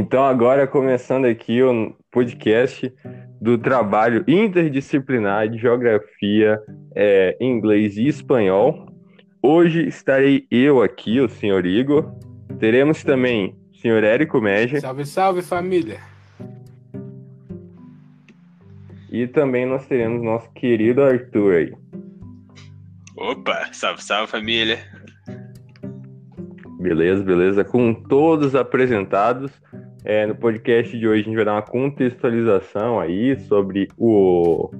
Então, agora começando aqui o podcast do trabalho interdisciplinar de geografia, é, inglês e espanhol. Hoje estarei eu aqui, o senhor Igor. Teremos também o senhor Érico Meja. Salve, salve família! E também nós teremos nosso querido Arthur aí. Opa, salve, salve família! Beleza, beleza. Com todos apresentados, é, no podcast de hoje a gente vai dar uma contextualização aí sobre o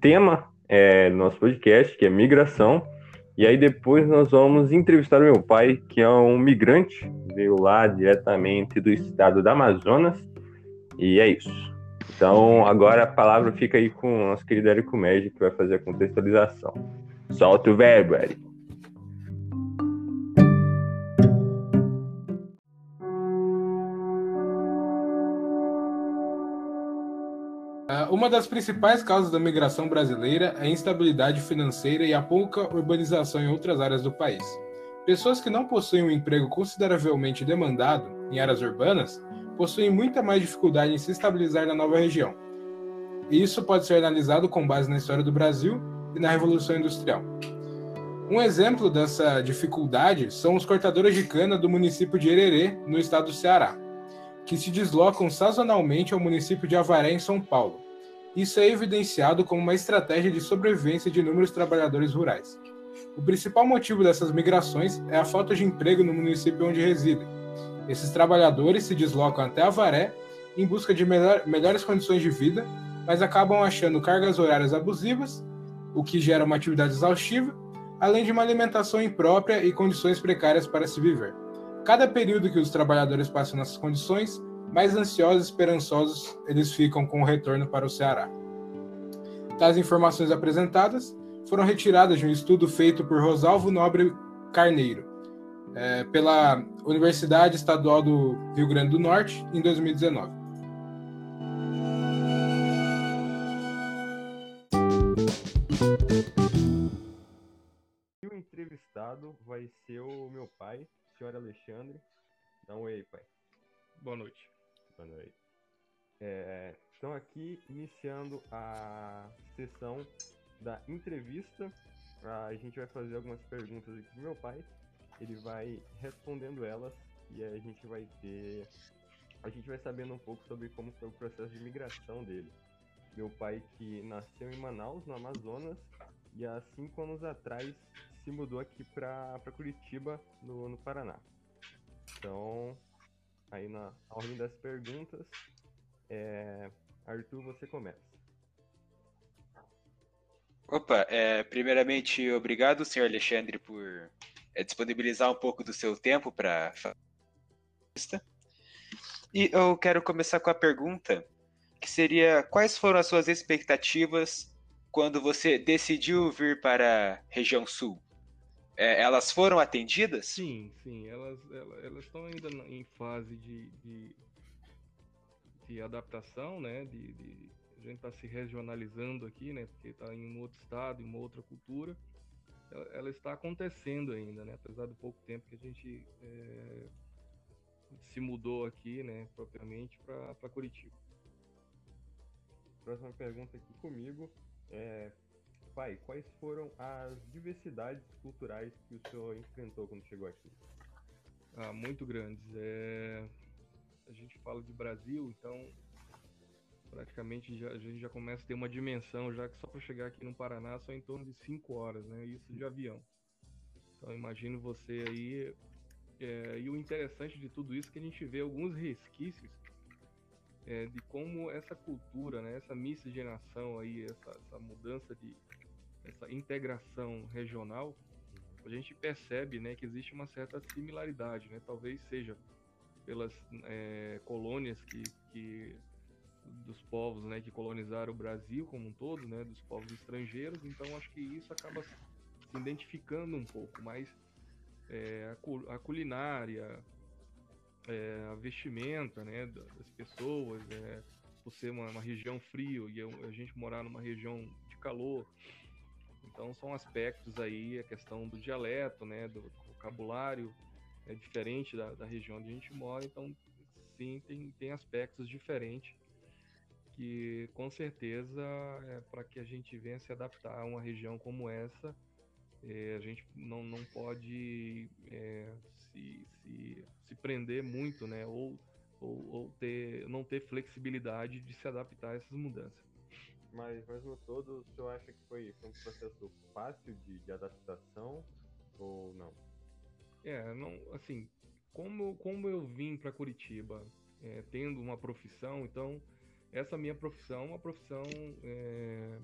tema é, do nosso podcast, que é migração. E aí depois nós vamos entrevistar o meu pai, que é um migrante, veio lá diretamente do estado do Amazonas. E é isso. Então agora a palavra fica aí com o nosso querido Érico Médio, que vai fazer a contextualização. Solta o verbo, Érico. Uma das principais causas da migração brasileira é a instabilidade financeira e a pouca urbanização em outras áreas do país. Pessoas que não possuem um emprego consideravelmente demandado em áreas urbanas possuem muita mais dificuldade em se estabilizar na nova região. E isso pode ser analisado com base na história do Brasil e na Revolução Industrial. Um exemplo dessa dificuldade são os cortadores de cana do município de Hererê, no estado do Ceará, que se deslocam sazonalmente ao município de Avaré, em São Paulo, isso é evidenciado como uma estratégia de sobrevivência de inúmeros trabalhadores rurais. O principal motivo dessas migrações é a falta de emprego no município onde residem. Esses trabalhadores se deslocam até Avaré em busca de melhor, melhores condições de vida, mas acabam achando cargas horárias abusivas, o que gera uma atividade exaustiva, além de uma alimentação imprópria e condições precárias para se viver. Cada período que os trabalhadores passam nessas condições mais ansiosos e esperançosos eles ficam com o retorno para o Ceará. Tais informações apresentadas foram retiradas de um estudo feito por Rosalvo Nobre Carneiro, é, pela Universidade Estadual do Rio Grande do Norte, em 2019. o entrevistado vai ser o meu pai, o senhor Alexandre. Dá um oi aí, pai. Boa noite. Boa noite. É, então aqui iniciando a sessão da entrevista, a gente vai fazer algumas perguntas aqui pro meu pai, ele vai respondendo elas e a gente vai ter, a gente vai sabendo um pouco sobre como foi o processo de migração dele. Meu pai que nasceu em Manaus, no Amazonas, e há cinco anos atrás se mudou aqui para Curitiba, no, no Paraná. Então, aí na ordem das perguntas. É... Arthur, você começa. Opa, é, primeiramente, obrigado, senhor Alexandre, por é, disponibilizar um pouco do seu tempo para E eu quero começar com a pergunta, que seria, quais foram as suas expectativas quando você decidiu vir para a região sul? É, elas foram atendidas? Sim, sim. Elas, elas, estão ainda em fase de, de, de adaptação, né? De, de a gente está se regionalizando aqui, né? Porque está em um outro estado, em uma outra cultura. Ela, ela, está acontecendo ainda, né? Apesar do pouco tempo que a gente é, se mudou aqui, né? Propriamente para Curitiba. Próxima pergunta aqui comigo. É, pai, quais foram as diversidades culturais que o senhor enfrentou quando chegou aqui? Ah, muito grandes. É... A gente fala de Brasil, então praticamente já, a gente já começa a ter uma dimensão, já que só para chegar aqui no Paraná são em torno de 5 horas, né? Isso de avião. Então imagino você aí. É... e o interessante de tudo isso é que a gente vê alguns resquícios é, de como essa cultura, né, essa miscigenação aí, essa, essa mudança de, essa integração regional, a gente percebe né, que existe uma certa similaridade, né? talvez seja pelas é, colônias que, que dos povos né, que colonizaram o Brasil como um todo, né, dos povos estrangeiros, então acho que isso acaba se identificando um pouco, mas é, a, culinária, é, a vestimenta né, das pessoas, é, por ser uma, uma região frio e a gente morar numa região de calor, então são aspectos aí, a questão do dialeto, né, do vocabulário, é diferente da, da região onde a gente mora, então assim, tem, tem aspectos diferentes que com certeza é, para que a gente venha se adaptar a uma região como essa, é, a gente não, não pode é, se, se, se prender muito, né? Ou, ou, ou, ter, não ter flexibilidade de se adaptar a essas mudanças. Mas, no todo, o senhor acha que foi, foi um processo fácil de, de adaptação ou não? É, não, assim, como, como eu vim para Curitiba é, tendo uma profissão, então essa minha profissão é uma profissão é,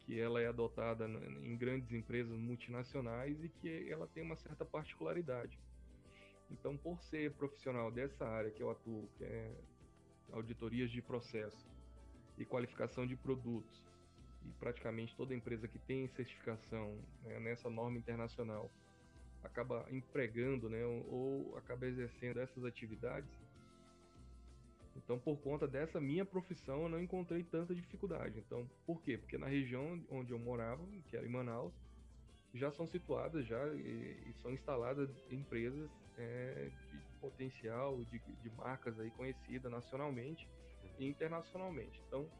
que ela é adotada em grandes empresas multinacionais e que ela tem uma certa particularidade. Então, por ser profissional dessa área que eu atuo, que é auditorias de processo e qualificação de produtos, e praticamente toda empresa que tem certificação né, nessa norma internacional acaba empregando, né, ou acaba exercendo essas atividades. Então, por conta dessa minha profissão, eu não encontrei tanta dificuldade. Então, por quê? Porque na região onde eu morava, que era em Manaus, já são situadas já e, e são instaladas empresas é, de potencial, de, de marcas aí conhecidas nacionalmente internacionalmente. Então,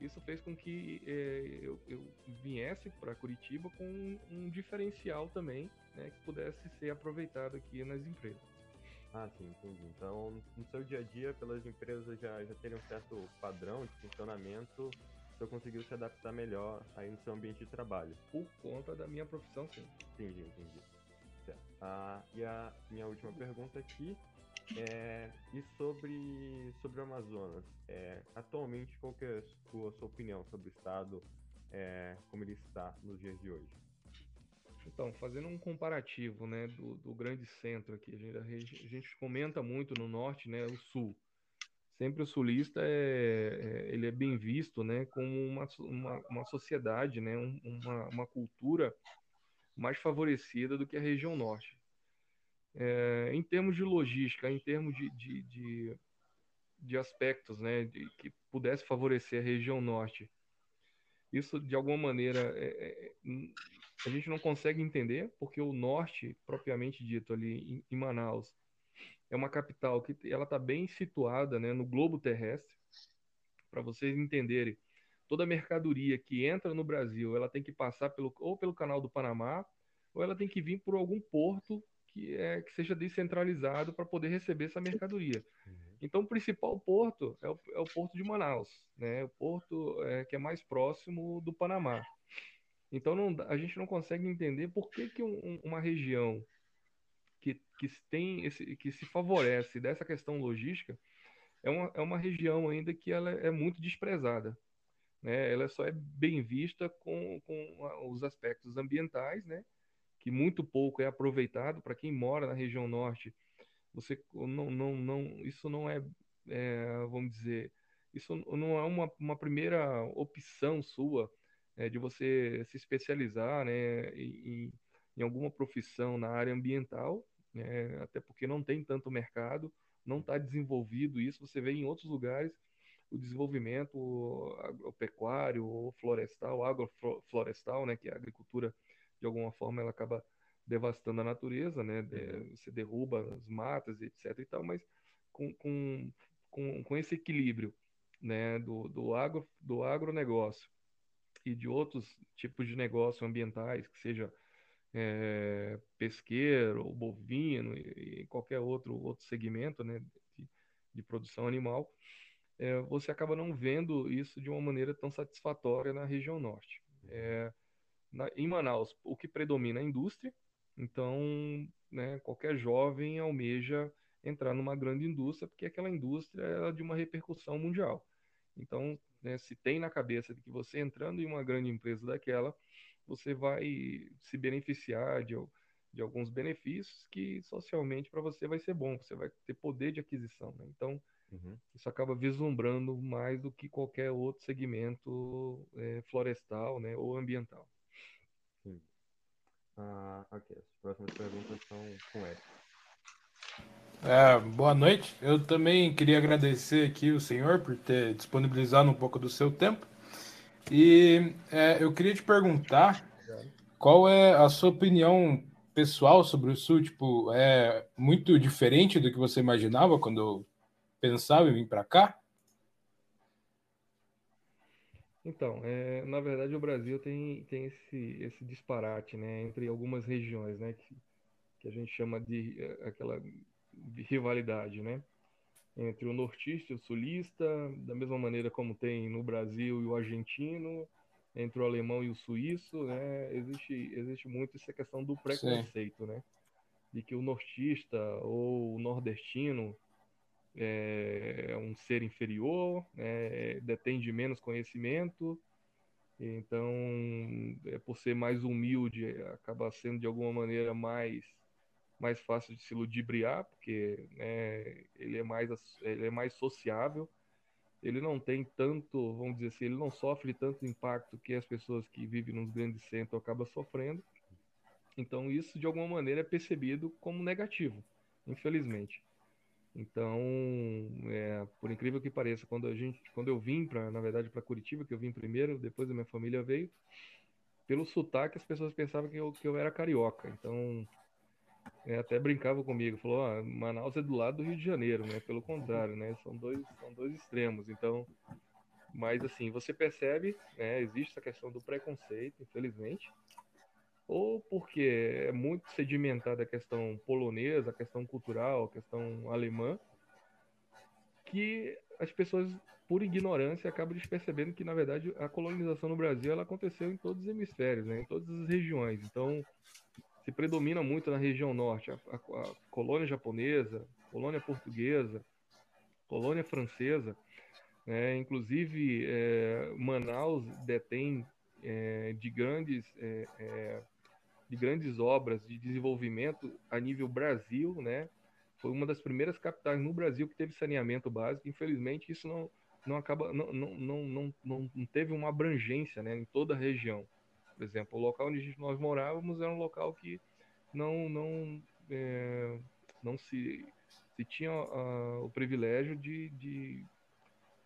isso fez com que é, eu, eu, viesse para Curitiba com um, um diferencial também, né, que pudesse ser aproveitado aqui nas empresas. Ah, sim, entendi. Então, no seu dia a dia, pelas empresas já, já terem um certo padrão de funcionamento, senhor conseguiu se adaptar melhor aí no seu ambiente de trabalho. Por conta da minha profissão, sim. Entendi, entendi. Certo. Ah, e a minha última pergunta aqui é, e sobre, sobre o Amazonas, é, atualmente qual que é a sua, a sua opinião sobre o estado, é, como ele está nos dias de hoje? Então, fazendo um comparativo né, do, do grande centro aqui, a gente, a gente, comenta muito no norte, né, o sul. Sempre o sulista é, é ele é bem visto né, como uma, uma, uma sociedade, né, um, uma, uma cultura mais favorecida do que a região norte. É, em termos de logística, em termos de, de, de, de aspectos né, de, que pudesse favorecer a região norte, isso de alguma maneira é, é, a gente não consegue entender, porque o norte, propriamente dito, ali em, em Manaus, é uma capital que ela está bem situada né, no globo terrestre. Para vocês entenderem, toda mercadoria que entra no Brasil, ela tem que passar pelo, ou pelo canal do Panamá, ou ela tem que vir por algum porto que, é, que seja descentralizado para poder receber essa mercadoria. Uhum. Então, o principal porto é o, é o porto de Manaus, né? o porto é, que é mais próximo do Panamá. Então, não, a gente não consegue entender por que, que um, uma região que, que, tem esse, que se favorece dessa questão logística é uma, é uma região ainda que ela é muito desprezada. Né? Ela só é bem vista com, com os aspectos ambientais, né? Que muito pouco é aproveitado para quem mora na região norte. Você não, não, não, isso não é, é vamos dizer, isso não é uma, uma primeira opção sua é, de você se especializar né, em, em alguma profissão na área ambiental, né, até porque não tem tanto mercado, não está desenvolvido isso. Você vê em outros lugares o desenvolvimento agropecuário florestal, agroflorestal, né, que é a agricultura de alguma forma ela acaba devastando a natureza, né? Uhum. Você derruba as matas, etc. E tal, mas com, com, com, com esse equilíbrio, né? Do, do agro do agronegócio e de outros tipos de negócio ambientais, que seja é, pesqueiro, ou bovino e, e, qualquer outro outro segmento, né? De, de produção animal, é, você acaba não vendo isso de uma maneira tão satisfatória na região norte. É, na, em Manaus, o que predomina é a indústria, então né, qualquer jovem almeja entrar numa grande indústria, porque aquela indústria é de uma repercussão mundial. Então, né, se tem na cabeça de que você entrando em uma grande empresa daquela, você vai se beneficiar de, de alguns benefícios que socialmente para você vai ser bom, você vai ter poder de aquisição. Né? Então, uhum. isso acaba vislumbrando mais do que qualquer outro segmento é, florestal né, ou ambiental. Sim. Ah, ok, as próximas perguntas são com ele. É, boa noite. Eu também queria agradecer aqui o senhor por ter disponibilizado um pouco do seu tempo. E é, eu queria te perguntar qual é a sua opinião pessoal sobre o Sul? Tipo, é muito diferente do que você imaginava quando pensavam em vir para cá? Então, é, na verdade o Brasil tem, tem esse, esse disparate, né, entre algumas regiões, né, que, que a gente chama de é, aquela de rivalidade, né, entre o nortista e o sulista, da mesma maneira como tem no Brasil e o argentino, entre o alemão e o suíço, né, existe, existe muito essa questão do preconceito, Sim. né, de que o nortista ou o nordestino é, um ser inferior, é, detém de menos conhecimento, então, é, por ser mais humilde, acaba sendo de alguma maneira mais mais fácil de se ludibriar, porque né, ele, é mais, ele é mais sociável, ele não tem tanto, vamos dizer assim, ele não sofre tanto impacto que as pessoas que vivem nos grandes centros acabam sofrendo. Então, isso de alguma maneira é percebido como negativo, infelizmente. Então, é, por incrível que pareça, quando a gente, quando eu vim para, na verdade, para Curitiba, que eu vim primeiro, depois a minha família veio, pelo sotaque as pessoas pensavam que eu, que eu era carioca. Então, é, até brincava comigo, falou, ah, Manaus é do lado do Rio de Janeiro, né? Pelo contrário, né? São dois, são dois extremos. Então, mas assim, você percebe, né? Existe essa questão do preconceito, infelizmente ou porque é muito sedimentada a questão polonesa, a questão cultural, a questão alemã, que as pessoas, por ignorância, acabam despercebendo que, na verdade, a colonização no Brasil ela aconteceu em todos os hemisférios, né, em todas as regiões. Então, se predomina muito na região norte a, a, a colônia japonesa, colônia portuguesa, colônia francesa. Né, inclusive, é, Manaus detém é, de grandes é, de grandes obras de desenvolvimento a nível Brasil, né? Foi uma das primeiras capitais no Brasil que teve saneamento básico. Infelizmente, isso não, não acaba, não, não, não, não, não teve uma abrangência, né, em toda a região. Por exemplo, o local onde nós morávamos era um local que não, não, é, não se, se tinha uh, o privilégio de, de,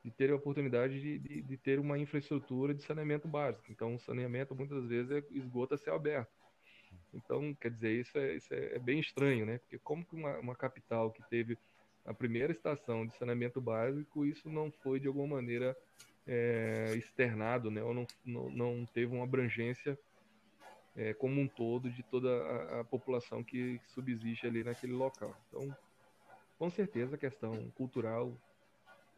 de ter a oportunidade de, de, de, ter uma infraestrutura de saneamento básico. Então, o saneamento muitas vezes é esgoto a céu aberto. Então, quer dizer, isso é, isso é, é bem estranho, né? Porque como que uma, uma, capital que teve a primeira estação de saneamento básico, isso não foi de alguma maneira é, externado, né? Ou não, não, não teve uma abrangência é, como um todo de toda a, a população que, subsiste ali naquele local. Então, com certeza a questão cultural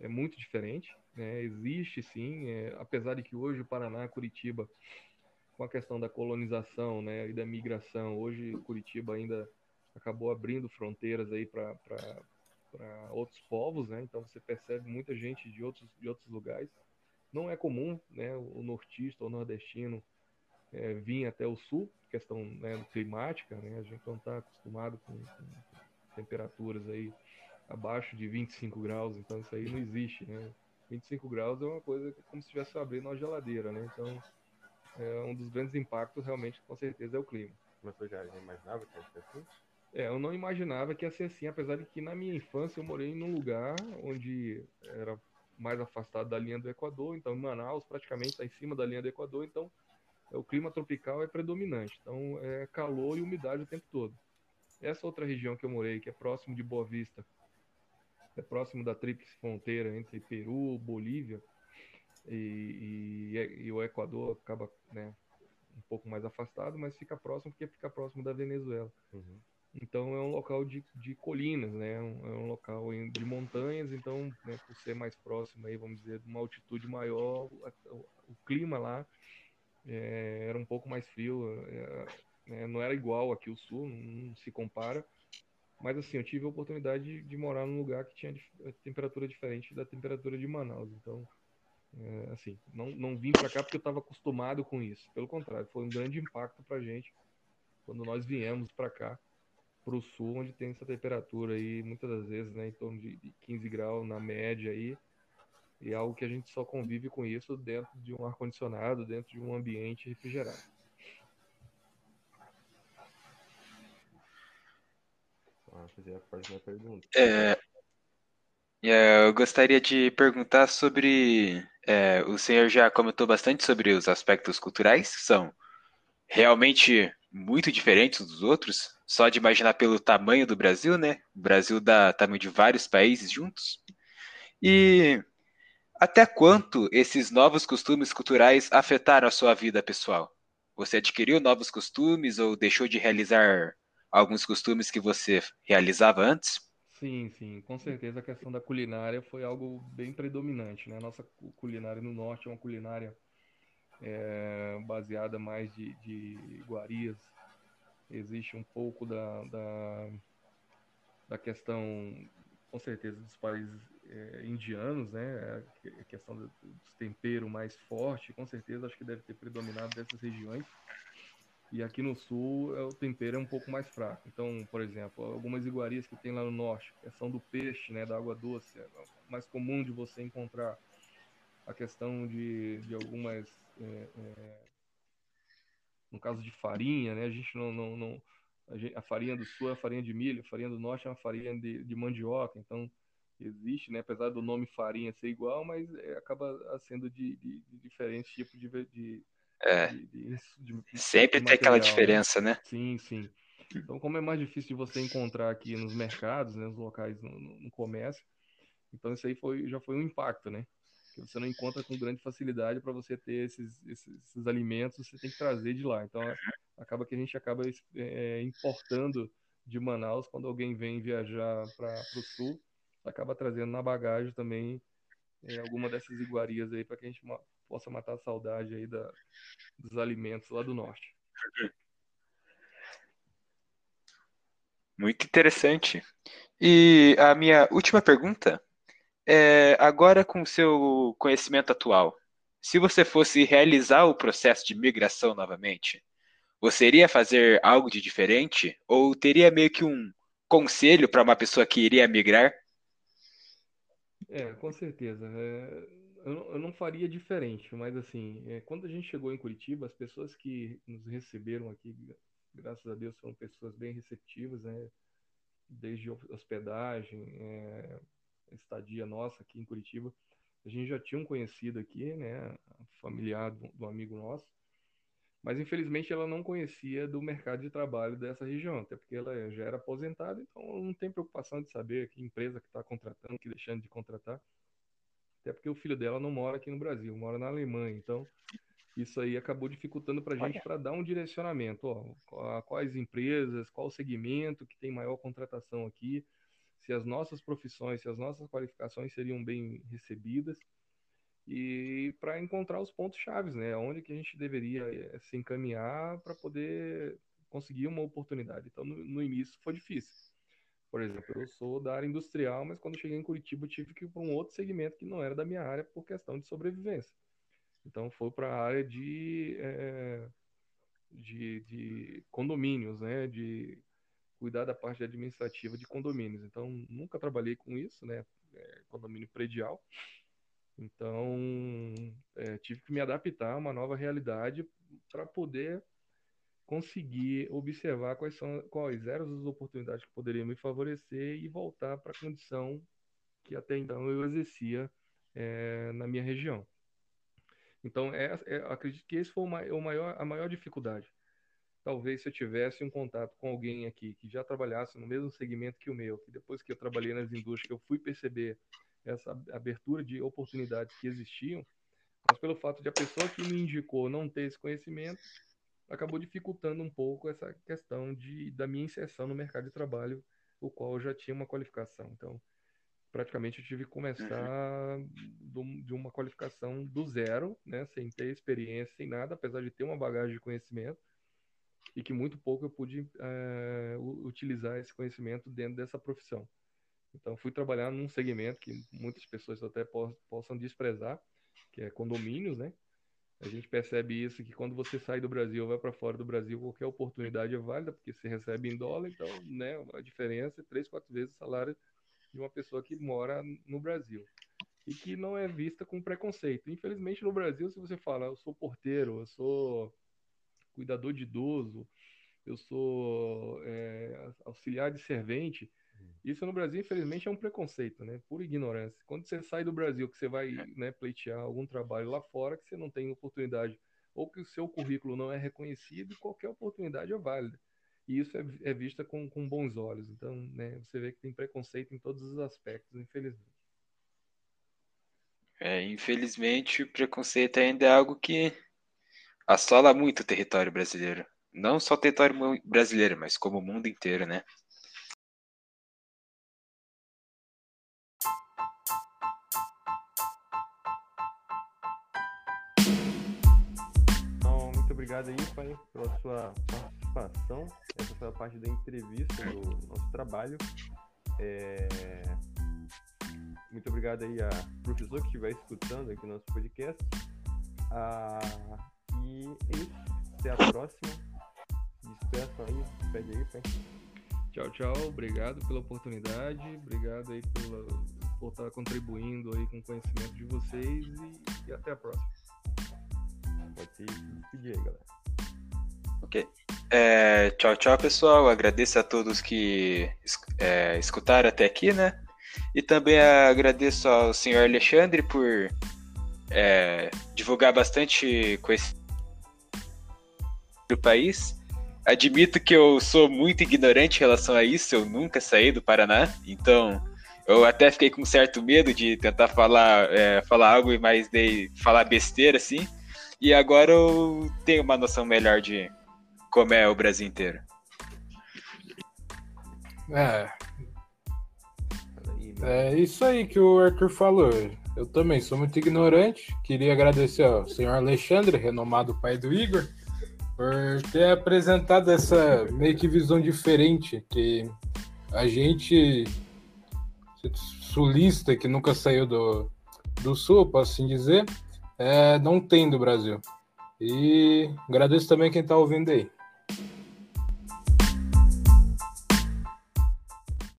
é muito diferente, né? Existe sim, é, apesar de que hoje o Paraná, Curitiba com a questão da colonização né, e da migração. Hoje, Curitiba ainda acabou abrindo fronteiras aí para outros povos, né? Então você percebe muita gente de outros, de outros lugares. Não é comum, né, o nortista ou nordestino é, vir até o sul, questão né, climática, né? A gente não está acostumado com, com, temperaturas aí abaixo de 25 graus, então isso aí não existe, né? 25 graus é uma coisa como se estivesse abrindo uma geladeira, né? Então é, um dos grandes impactos realmente, com certeza, é o clima. Mas você já imaginava que ia ser assim? É, eu não imaginava que ia ser assim, apesar de que na minha infância eu morei num lugar onde era mais afastado da linha do Equador, então Manaus praticamente está em cima da linha do Equador, então é, o clima tropical é predominante, então é calor e umidade o tempo todo. Essa outra região que eu morei, que é próximo de Boa Vista, é próximo da tríplice fronteira entre Peru, Bolívia, e, e, e, o Equador acaba né, um pouco mais afastado, mas fica próximo porque fica próximo da Venezuela. Uhum. Então é um local de, de colinas, né? É um, é local de montanhas, então né, por ser mais próximo aí, vamos dizer, de uma altitude maior, o, o clima lá é, era um pouco mais frio, é, né, não era igual aqui o sul, não, não, se compara. Mas assim, eu tive a oportunidade de, de morar num lugar que tinha temperatura diferente da temperatura de Manaus. Então, é, assim, não, não vim para cá porque eu estava acostumado com isso. Pelo contrário, foi um grande impacto para a gente quando nós viemos para cá, para o sul, onde tem essa temperatura aí, muitas das vezes, né, em torno de, de 15 graus na média aí, e é algo que a gente só convive com isso dentro de um ar-condicionado, dentro de um ambiente refrigerado. Ah, fazer a próxima pergunta. É, eu gostaria de perguntar sobre. É, o senhor já comentou bastante sobre os aspectos culturais, que são realmente muito diferentes dos outros. Só de imaginar pelo tamanho do Brasil, né? O Brasil dá tamanho de vários países juntos. E até quanto esses novos costumes culturais afetaram a sua vida pessoal? Você adquiriu novos costumes ou deixou de realizar alguns costumes que você realizava antes? Sim, sim, com certeza a questão da culinária foi algo bem predominante, né? Nossa culinária no norte é uma culinária é, baseada mais de, de iguarias. Existe um pouco da, da, da questão, com certeza, dos países é, indianos, né? A questão dos temperos mais forte, com certeza acho que deve ter predominado dessas regiões. E aqui no sul é, o tempero é um pouco mais fraco. Então, por exemplo, algumas iguarias que tem lá no norte, a questão do peixe, né, da água doce, é mais comum de você encontrar a questão de, de algumas é, é, no caso de farinha, né? A gente não, não, não a, gente, a, farinha do sul é a farinha de milho, a farinha do norte é uma farinha de, de mandioca, então existe, né? Apesar do nome farinha ser igual, mas é, acaba sendo de, de, de, diferentes tipos de, de, é. sempre tem aquela né? diferença, né? Sim, sim. Então, como é mais difícil de você encontrar aqui nos mercados, né, nos locais no, no comércio, então isso aí foi, já foi um impacto, né? que você não encontra com grande facilidade para você ter esses, esses, esses, alimentos, você tem que trazer de lá. Então, acaba que a gente acaba é, importando de Manaus quando alguém vem viajar para o sul, acaba trazendo na bagagem também é, alguma dessas iguarias aí para que a gente possa matar a saudade aí da, dos alimentos lá do norte. Muito interessante. E a minha última pergunta é, agora, com o seu conhecimento atual, se você fosse realizar o processo de migração novamente, você iria fazer algo de diferente? Ou teria meio que um conselho para uma pessoa que iria migrar? É, com certeza. É, eu, não, faria diferente, mas assim, é, quando a gente chegou em Curitiba, as pessoas que nos receberam aqui, graças a Deus, foram pessoas bem receptivas, né? Desde hospedagem, é, estadia nossa aqui em Curitiba, a gente já tinha um conhecido aqui, né, familiar do, do amigo nosso, mas infelizmente ela não conhecia do mercado de trabalho dessa região, até porque ela já era aposentada, então não tem preocupação de saber que empresa que está contratando, que deixando de contratar, até porque o filho dela não mora aqui no Brasil, mora na Alemanha, então isso aí acabou dificultando para a gente para dar um direcionamento, ó, quais empresas, qual segmento que tem maior contratação aqui, se as nossas profissões, se as nossas qualificações seriam bem recebidas e para encontrar os pontos chaves, né? Onde que a gente deveria eh, se encaminhar para poder conseguir uma oportunidade. Então, no, no, início foi difícil. Por exemplo, eu sou da área industrial, mas quando cheguei em Curitiba tive que ir para um outro segmento que não era da minha área por questão de sobrevivência. Então, foi para a área de, é, de, de condomínios, né? De cuidar da parte administrativa de condomínios. Então, nunca trabalhei com isso, né? É, condomínio predial. Então, é, tive que me adaptar a uma nova realidade para poder conseguir observar quais são quais eram as oportunidades que poderiam me favorecer e voltar para a condição que até então eu exercia é, na minha região. Então, é, é, acredito que esse foi o maior, a maior dificuldade talvez se eu tivesse um contato com alguém aqui que já trabalhasse no mesmo segmento que o meu, que depois que eu trabalhei nas indústrias, eu fui perceber essa abertura de oportunidades que existiam, mas pelo fato de a pessoa que me indicou não ter esse conhecimento, acabou dificultando um pouco essa questão de, da minha inserção no mercado de trabalho, o qual eu já tinha uma qualificação. Então, praticamente eu tive que começar do, de uma qualificação do zero, né, sem ter experiência, sem nada, apesar de ter uma bagagem de conhecimento, e que muito pouco eu pude é, utilizar esse conhecimento dentro dessa profissão. Então, fui trabalhar num segmento que muitas pessoas até po possam desprezar, que é condomínios, né? A gente percebe isso que quando você sai do Brasil, vai para fora do Brasil, qualquer oportunidade é válida, porque você recebe em dólar, então, né, a diferença é três, quatro vezes o salário de uma pessoa que mora no Brasil e que não é vista com preconceito. Infelizmente, no Brasil, se você fala, eu sou porteiro, eu sou cuidador de idoso, eu sou é, auxiliar de servente. Isso no Brasil, infelizmente, é um preconceito, né? Por ignorância. Quando você sai do Brasil, que você vai né, pleitear algum trabalho lá fora, que você não tem oportunidade, ou que o seu currículo não é reconhecido, qualquer oportunidade é válida. E isso é, é vista com, com bons olhos. Então, né, você vê que tem preconceito em todos os aspectos, infelizmente. É, infelizmente, o preconceito ainda é algo que assola muito o território brasileiro. Não só o território brasileiro, mas como o mundo inteiro, né? Obrigado aí, pai, pela sua participação. Essa foi a parte da entrevista do nosso trabalho. É... Muito obrigado aí a professor que estiver escutando aqui nosso podcast. Ah, e é isso. Até a próxima. Despeçam aí, pede aí, pai. Tchau, tchau. Obrigado pela oportunidade. Obrigado aí pela, por estar contribuindo aí com o conhecimento de vocês e, e até a próxima. Pode se despedir aí, galera. Ok. É, tchau, tchau, pessoal. Agradeço a todos que é, escutaram até aqui, né? E também agradeço ao senhor Alexandre por é, divulgar bastante conhecimento do país. Admito que eu sou muito ignorante em relação a isso, eu nunca saí do Paraná, então eu até fiquei com certo medo de tentar falar, é, falar algo e mais de falar besteira assim. E agora eu tenho uma noção melhor de como é o Brasil inteiro. É, é isso aí que o Arthur falou. Eu também sou muito ignorante. Queria agradecer ao senhor Alexandre, renomado pai do Igor, por ter apresentado essa meio que visão diferente que a gente sulista que nunca saiu do, do sul, posso assim dizer, é, não tem do Brasil. E agradeço também quem está ouvindo aí.